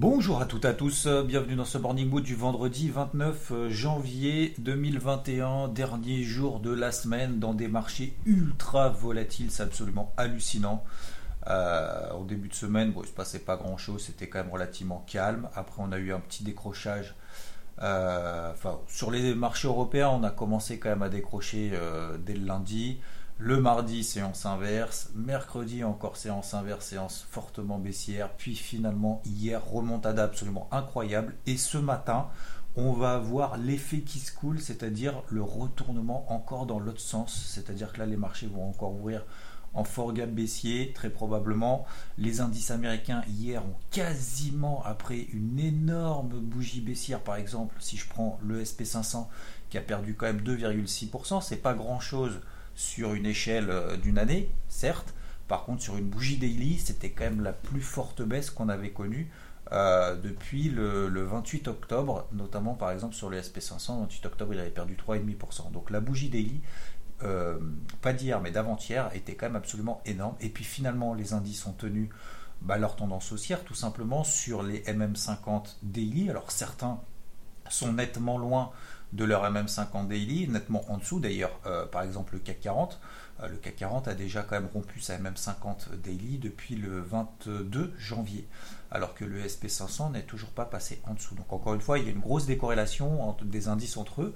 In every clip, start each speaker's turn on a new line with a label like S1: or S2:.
S1: Bonjour à toutes et à tous, bienvenue dans ce Morning Mood du vendredi 29 janvier 2021, dernier jour de la semaine dans des marchés ultra volatiles, c'est absolument hallucinant. Euh, au début de semaine, bon, il ne se passait pas grand chose, c'était quand même relativement calme. Après, on a eu un petit décrochage. Euh, sur les marchés européens, on a commencé quand même à décrocher euh, dès le lundi. Le mardi, séance inverse. Mercredi, encore séance inverse, séance fortement baissière. Puis finalement, hier, remontada absolument incroyable. Et ce matin, on va avoir l'effet qui se coule, c'est-à-dire le retournement encore dans l'autre sens. C'est-à-dire que là, les marchés vont encore ouvrir en fort gap baissier, très probablement. Les indices américains hier ont quasiment, après une énorme bougie baissière, par exemple, si je prends le SP500 qui a perdu quand même 2,6%, c'est pas grand-chose sur une échelle euh, d'une année, certes. Par contre, sur une bougie daily, c'était quand même la plus forte baisse qu'on avait connue euh, depuis le, 28 octobre, notamment par exemple sur le SP500, 28 octobre, il avait perdu 3,5%. Donc la bougie daily, euh, pas d'hier mais d'avant-hier, était quand même absolument énorme. Et puis finalement, les indices ont tenu bah, leur tendance haussière, tout simplement sur les MM50 daily. Alors certains sont nettement loin de leur MM50 daily, nettement en dessous d'ailleurs, euh, par exemple le CAC 40. Euh, le CAC 40 a déjà quand même rompu sa MM50 daily depuis le 22 janvier, alors que le SP500 n'est toujours pas passé en dessous. Donc encore une fois, il y a une grosse décorrélation des indices entre eux,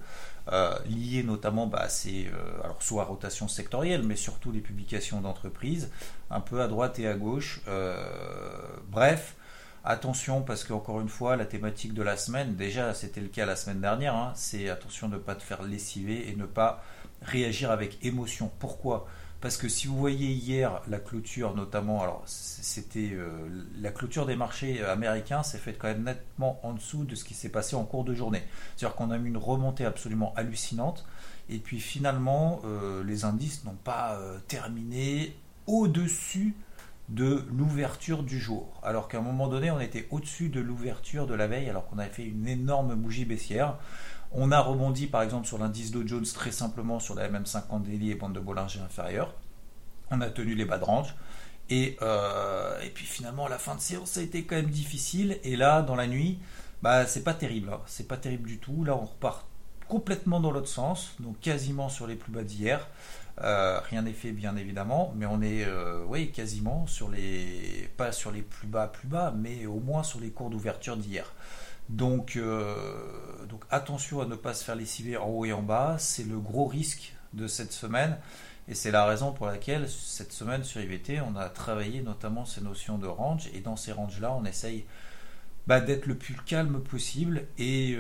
S1: euh, liés notamment bah, à alors soit à rotation sectorielle, mais surtout les publications d'entreprises, un peu à droite et à gauche. bref, Attention parce qu'encore une fois, la thématique de la semaine, déjà c'était le cas la semaine dernière, hein, c'est attention de ne pas te faire lessiver et ne pas réagir avec émotion. Pourquoi? Parce que si vous voyez hier la clôture notamment, alors c'était euh, la clôture des marchés américains s'est faite quand même nettement en dessous de ce qui s'est passé en cours de journée. C'est-à-dire qu'on a eu une remontée absolument hallucinante et puis finalement euh, les indices n'ont pas euh, terminé au-dessus de l'ouverture du jour. Alors qu'à un moment donné, on était au-dessus de l'ouverture de la veille, alors qu'on avait fait une énorme bougie baissière. On a rebondi par exemple sur l'indice Dow Jones très simplement sur la MM50 daily et bande de Bollinger inférieure. On a tenu les bas de range. Et, euh, et puis finalement, la fin de séance, ça a été quand même difficile. Et là, dans la nuit, bah, c'est pas terrible. Hein. C'est pas terrible du tout. Là, on repart complètement dans l'autre sens, donc quasiment sur les plus bas d'hier. Euh, rien n'est fait bien évidemment, mais on est euh, oui, quasiment sur les pas sur les plus bas plus bas, mais au moins sur les cours d'ouverture d'hier. Donc, euh, donc attention à ne pas se faire lessiver en haut et en bas, c'est le gros risque de cette semaine. Et c'est la raison pour laquelle cette semaine sur IVT, on a travaillé notamment ces notions de range. Et dans ces ranges-là, on essaye bah, d'être le plus calme possible et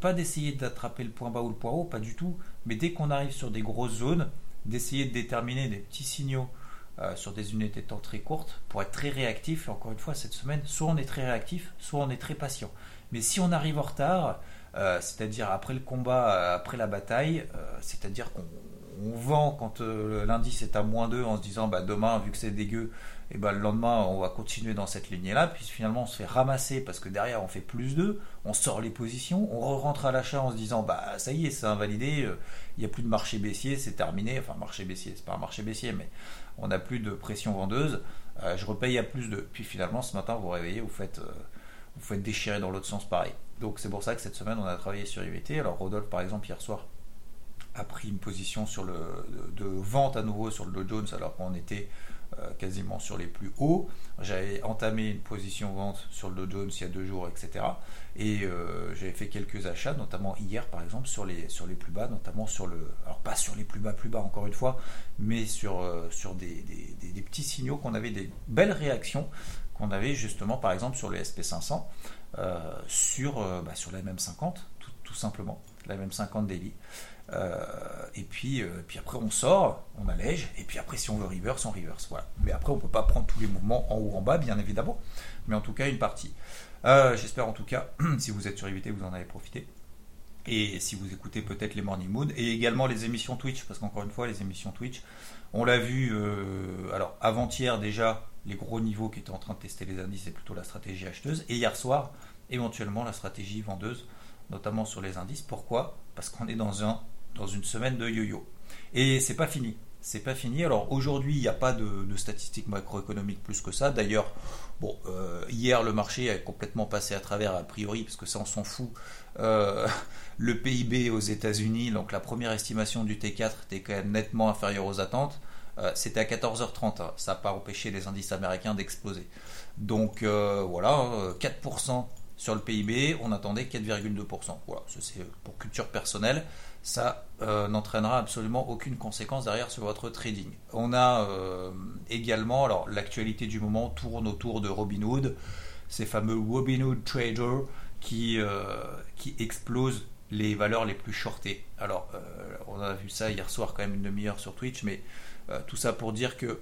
S1: pas d'essayer d'attraper le point bas ou le point haut, pas du tout. Mais dès qu'on arrive sur des grosses zones, d'essayer de déterminer des petits signaux euh, sur des unités de temps très courtes pour être très réactif. Et encore une fois, cette semaine, soit on est très réactif, soit on est très patient. Mais si on arrive en retard, euh, c'est-à-dire après le combat, euh, après la bataille, c'est-à-dire qu'on vend quand l'indice est à moins 2 en se disant bah, demain, vu que c'est dégueu, et ben, le lendemain, on va continuer dans cette lignée-là, puis finalement, on se fait ramasser parce que derrière, on fait plus 2, on sort les positions, on rentre à l'achat en se disant, bah ça y est, c'est invalidé, euh, il n'y a plus de marché baissier, c'est terminé, enfin, marché baissier, c'est pas un marché baissier, mais on n'a plus de pression vendeuse, euh, je repaye à plus 2. Puis finalement, ce matin, vous vous réveillez, vous faites, euh, vous faites déchirer dans l'autre sens pareil. Donc c'est pour ça que cette semaine, on a travaillé sur IVT. Alors Rodolphe, par exemple, hier soir, a pris une position sur le, de, vente à nouveau sur le Dow Jones alors qu'on était euh, quasiment sur les plus hauts. J'avais entamé une position vente sur le Dow Jones il y a deux jours, etc. Et euh, j'avais fait quelques achats, notamment hier par exemple, sur les, sur les plus bas, notamment sur le. Alors pas sur les plus bas, plus bas encore une fois, mais sur, euh, sur des, des, petits signaux qu'on avait des belles réactions qu'on avait justement par exemple sur le SP500, sur, bah, sur la MM50, tout, tout simplement, la MM50 daily. et puis, après on sort, on allège, et puis après si on veut reverse, on reverse. Voilà. Mais après on peut pas prendre tous les mouvements en haut en bas, bien évidemment, mais en tout cas une partie. J'espère en tout cas, si vous êtes sur IVT, vous en avez profité. Et si vous écoutez peut-être les Morning Mood, et également les émissions Twitch, parce qu'encore une fois, les émissions Twitch, on l'a vu, alors avant-hier déjà, les gros niveaux qui étaient en train de tester les indices, c'est plutôt la stratégie acheteuse. Et hier soir, éventuellement la stratégie vendeuse, notamment sur les indices. Pourquoi? Parce qu'on est dans, un, dans une semaine de yo-yo. Et c'est pas fini. C'est pas fini. Alors aujourd'hui, il n'y a pas de, statistiques macroéconomiques plus que ça. D'ailleurs, euh, hier le marché a complètement passé à travers a priori, parce que ça on s'en fout. Euh, le PIB aux États-Unis, donc la première estimation du T4 était quand même nettement inférieure aux attentes. Euh, c'était à 14h30. Hein. Ça n'a pas empêché les indices américains d'exploser. Donc voilà, 4% sur le PIB, on attendait 4,2%. Voilà, c'est pour culture personnelle. Ça euh, n'entraînera absolument aucune conséquence derrière sur votre trading. On a euh, également, alors l'actualité du moment tourne autour de Robinhood, ces fameux Robinhood traders qui, euh, qui explosent les valeurs les plus shortées. Alors, on a vu ça hier soir quand même une demi-heure sur Twitch, mais tout ça pour dire que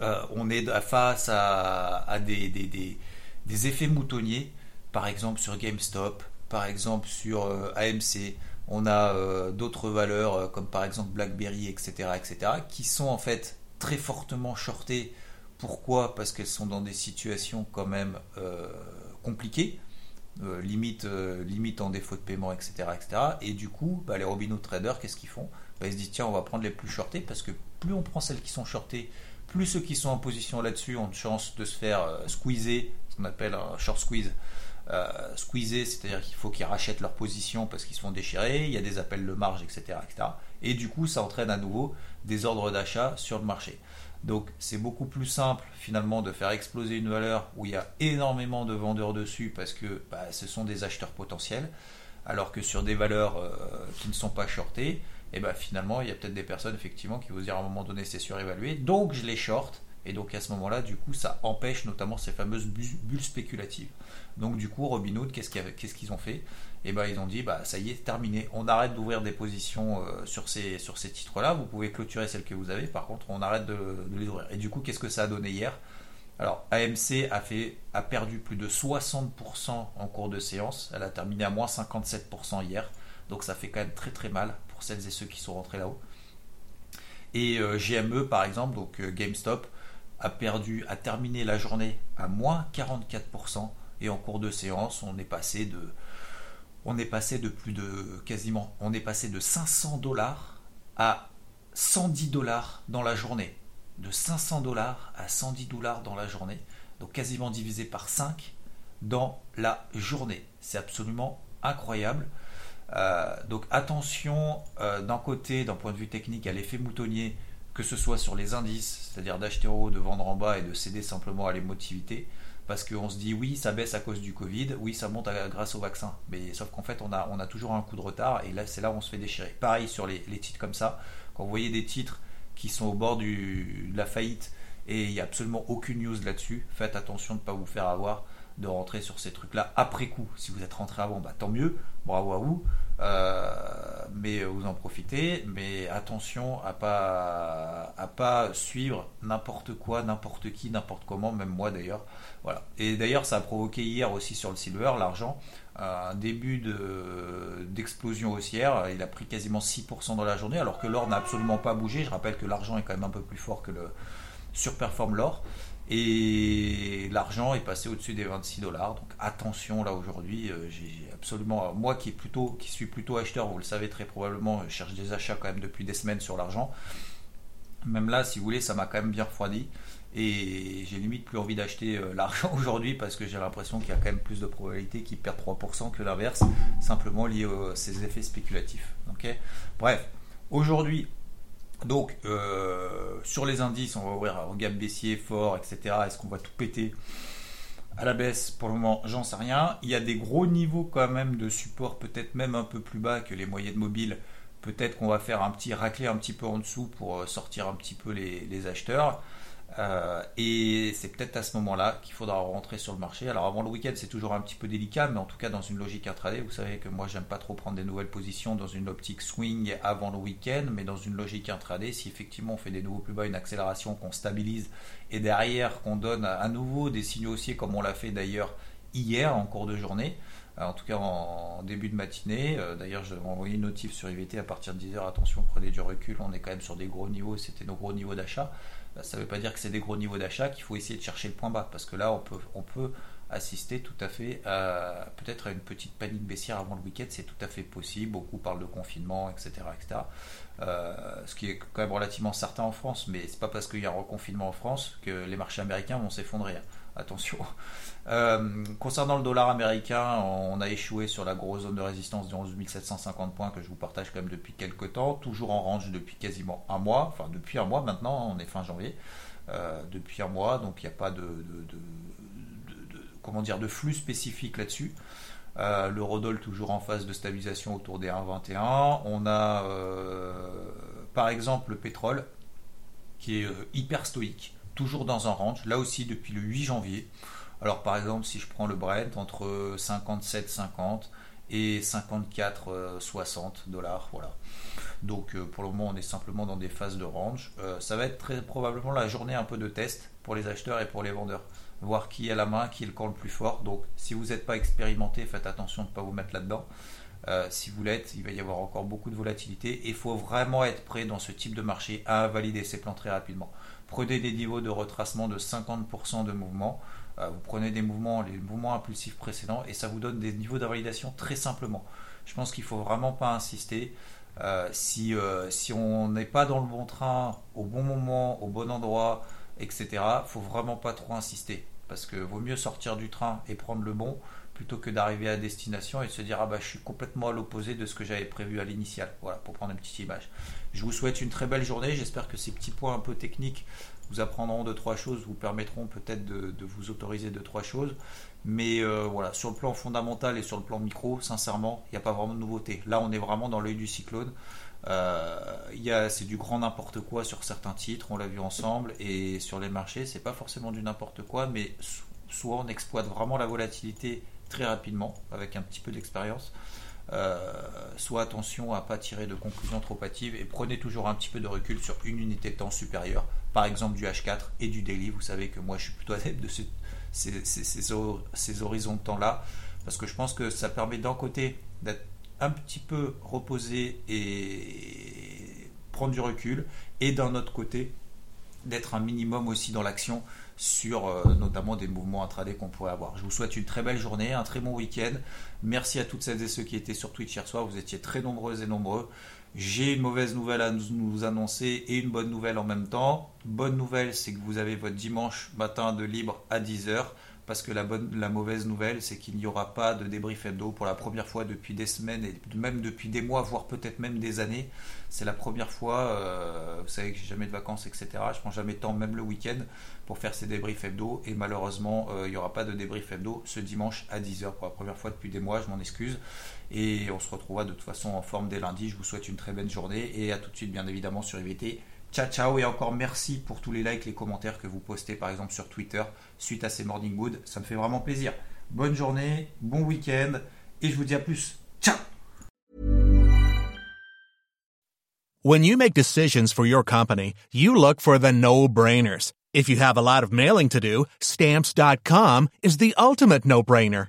S1: on est face à, des, des effets moutonniers par exemple sur GameStop, par exemple sur euh, AMC. On a euh, d'autres valeurs euh, comme par exemple BlackBerry, etc., etc., qui sont en fait très fortement shortées. Pourquoi? Parce qu'elles sont dans des situations quand même compliquées. limite, limite en défaut de paiement, etc. etc. Et du coup, bah, les Robinhood traders, qu'est-ce qu'ils font? Bah, Ils se disent tiens, on va prendre les plus shortées parce que plus on prend celles qui sont shortées, plus ceux qui sont en position là-dessus ont de chance de se faire squeezer, ce qu'on appelle un short squeeze, euh, c'est-à-dire qu'il faut qu'ils rachètent leur position parce qu'ils se font déchirer, il y a des appels de marge, etc.. Et du coup, ça entraîne à nouveau des ordres d'achat sur le marché. Donc c'est beaucoup plus simple finalement de faire exploser une valeur où il y a énormément de vendeurs dessus parce que bah, ce sont des acheteurs potentiels, alors que sur des valeurs euh, qui ne sont pas shortées, et eh bah, finalement il y a peut-être des personnes effectivement qui vont dire à un moment donné c'est surévalué, donc je les short, et donc à ce moment-là du coup ça empêche notamment ces fameuses bulles spéculatives. Donc du coup, Robinhood, qu'est-ce qu'ils ont fait? Eh ben ils ont dit, bah ça y est, terminé. On arrête d'ouvrir des positions euh, sur ces, sur ces titres-là. Vous pouvez clôturer celles que vous avez. Par contre, on arrête de, les ouvrir. Et du coup, qu'est-ce que ça a donné hier? Alors, AMC a perdu plus de 60% en cours de séance. Elle a terminé à moins 57% hier. Donc ça fait quand même très très mal pour celles et ceux qui sont rentrés là-haut. Et euh, GME, par exemple, donc euh, GameStop, a perdu, a terminé la journée à moins 44%. Et en cours de séance, on est passé de, on est passé de plus de quasiment, on est passé de 500 dollars à 110 dollars dans la journée. De 500 dollars à 110 dollars dans la journée. Donc quasiment divisé par 5 dans la journée. C'est absolument incroyable. Euh, donc attention euh, d'un côté, d'un point de vue technique, à l'effet moutonnier, que ce soit sur les indices, c'est-à-dire d'acheter en haut, de vendre en bas et de céder simplement à l'émotivité parce qu'on se dit oui, ça baisse à cause du Covid, oui, ça monte grâce au vaccin. Mais sauf qu'en fait, on a, on a toujours un coup de retard et là, c'est là où on se fait déchirer. Pareil sur les, titres comme ça. Quand vous voyez des titres qui sont au bord de la faillite et il n'y a absolument aucune news là-dessus, faites attention de ne pas vous faire avoir de rentrer sur ces trucs-là après coup. Si vous êtes rentré avant, bah, tant mieux, bravo à vous. Euh, mais vous en profitez, mais attention à pas pas suivre n'importe quoi, n'importe qui, n'importe comment, même moi d'ailleurs. Voilà. Et d'ailleurs, ça a provoqué hier aussi sur le silver, l'argent, un début d'explosion haussière. Il a pris quasiment 6% dans la journée, alors que l'or n'a absolument pas bougé. Je rappelle que l'argent est quand même un peu plus fort que le surperforme l'or. Et l'argent est passé au-dessus des 26 dollars. Donc attention là aujourd'hui, euh, j'ai absolument moi qui est plutôt qui suis plutôt acheteur, vous le savez très probablement, je cherche des achats quand même depuis des semaines sur l'argent. Même là, si vous voulez, ça m'a quand même bien refroidi. Et j'ai limite plus envie d'acheter euh, l'argent aujourd'hui parce que j'ai l'impression qu'il y a quand même plus de probabilités qu'il perd 3% que l'inverse, simplement lié à ces effets spéculatifs. Bref, aujourd'hui, donc, euh, sur les indices, on va ouvrir un gap baissier fort, etc. Est-ce qu'on va tout péter à la baisse? Pour le moment, j'en sais rien. Il y a des gros niveaux quand même de support, peut-être même un peu plus bas que les moyennes mobiles. Peut-être qu'on va faire un petit racler un petit peu en dessous pour euh, sortir un petit peu les, acheteurs. Euh, et c'est peut-être à ce moment-là qu'il faudra rentrer sur le marché. Alors avant le week-end, c'est toujours un petit peu délicat, mais en tout cas dans une logique intraday, vous savez que moi j'aime pas trop prendre des nouvelles positions dans une optique swing avant le week-end, mais dans une logique intraday, si effectivement on fait des nouveaux plus bas, une accélération, qu'on stabilise et derrière qu'on donne à nouveau des signaux haussiers comme on l'a fait d'ailleurs hier en cours de journée, en tout cas en début de matinée. Euh, d'ailleurs, je vais envoyer une notif sur IVT à partir de 10h. Attention, prenez du recul, on est quand même sur des gros niveaux, c'était nos gros niveaux d'achat. Euh, ça ne veut pas dire que c'est des gros niveaux d'achat qu'il faut essayer de chercher le point bas, parce que là, on peut, on peut assister tout à fait à peut-être à une petite panique baissière avant le week-end, c'est tout à fait possible. Beaucoup parlent de confinement, etc. etc. ce qui est quand même relativement certain en France, mais c'est pas parce qu'il y a un reconfinement en France que les marchés américains vont s'effondrer. Attention. Euh, concernant le dollar américain, on a échoué sur la grosse zone de résistance de 11 750 points que je vous partage quand même depuis quelques temps, toujours en range depuis quasiment un mois, enfin depuis un mois maintenant, on est fin janvier, euh, depuis un mois, donc il n'y a pas de, flux spécifique là-dessus. Euh, L'eurodoll toujours en phase de stabilisation autour des 1,21. On a par exemple le pétrole qui est hyper stoïque, toujours dans un range, là aussi depuis le 8 janvier. Alors par exemple, si je prends le Brent entre 57,50 et 54,60 dollars, voilà. Donc euh, pour le moment, on est simplement dans des phases de range. Euh, ça va être très probablement la journée un peu de test pour les acheteurs et pour les vendeurs. Voir qui est la main, qui est le camp le plus fort. Donc si vous n'êtes pas expérimenté, faites attention de ne pas vous mettre là-dedans. Euh, si vous l'êtes, il va y avoir encore beaucoup de volatilité et il faut vraiment être prêt dans ce type de marché à invalider ses plans très rapidement. Prenez des niveaux de retracement de 50% de mouvement. Euh, vous prenez des mouvements, les mouvements impulsifs précédents, et ça vous donne des niveaux d'invalidation très simplement. Je pense qu'il ne faut vraiment pas insister. Euh, si, euh, si on n'est pas dans le bon train, au bon moment, au bon endroit, etc., il faut vraiment pas trop insister. Parce que vaut mieux sortir du train et prendre le bon plutôt que d'arriver à destination et de se dire ah bah je suis complètement à l'opposé de ce que j'avais prévu à l'initial. Voilà, pour prendre une petite image. Je vous souhaite une très belle journée. J'espère que ces petits points un peu techniques vous apprendront deux trois choses, vous permettront peut-être de, vous autoriser deux trois choses. Mais euh, voilà, sur le plan fondamental et sur le plan micro, sincèrement, il n'y a pas vraiment de nouveauté. Là, on est vraiment dans l'œil du cyclone. Euh, c'est du grand n'importe quoi sur certains titres, on l'a vu ensemble, et sur les marchés, c'est pas forcément du n'importe quoi, mais soit on exploite vraiment la volatilité très rapidement avec un petit peu d'expérience, euh, soit attention à pas tirer de conclusions trop hâtives et prenez toujours un petit peu de recul sur une unité de temps supérieure par exemple du H4 et du daily. Vous savez que moi je suis plutôt adepte de ces, ces, horizons de temps-là, parce que je pense que ça permet d'un côté d'être un petit peu reposé et prendre du recul, et d'un autre côté d'être un minimum aussi dans l'action sur euh, notamment des mouvements intraday qu'on pourrait avoir. Je vous souhaite une très belle journée, un très bon week-end. Merci à toutes celles et ceux qui étaient sur Twitch hier soir. Vous étiez très nombreuses et nombreux. J'ai une mauvaise nouvelle à nous annoncer et une bonne nouvelle en même temps. Bonne nouvelle, c'est que vous avez votre dimanche matin de libre à 10h. Parce que la, bonne, la mauvaise nouvelle, c'est qu'il n'y aura pas de débrief hebdo pour la première fois depuis des semaines et même depuis des mois, voire peut-être même des années. C'est la première fois, euh, vous savez que j'ai jamais de vacances, etc. Je prends jamais de temps, même le week-end, pour faire ces débriefs hebdo. Et malheureusement, euh, il n'y aura pas de débrief hebdo ce dimanche à 10h pour la première fois depuis des mois. Je m'en excuse. Et on se retrouvera de toute façon en forme dès lundi. Je vous souhaite une très belle journée et à tout de suite, bien évidemment, sur IVT. Ciao, ciao et encore merci pour tous les likes, les commentaires que vous postez par exemple sur Twitter suite à ces Morning Mood. Ça me fait vraiment plaisir. Bonne journée, bon week-end et je vous dis à plus. Ciao
S2: When you make decisions for your company, you look for the no-brainers. If you have a lot of mailing to do, stamps.com is the ultimate no-brainer.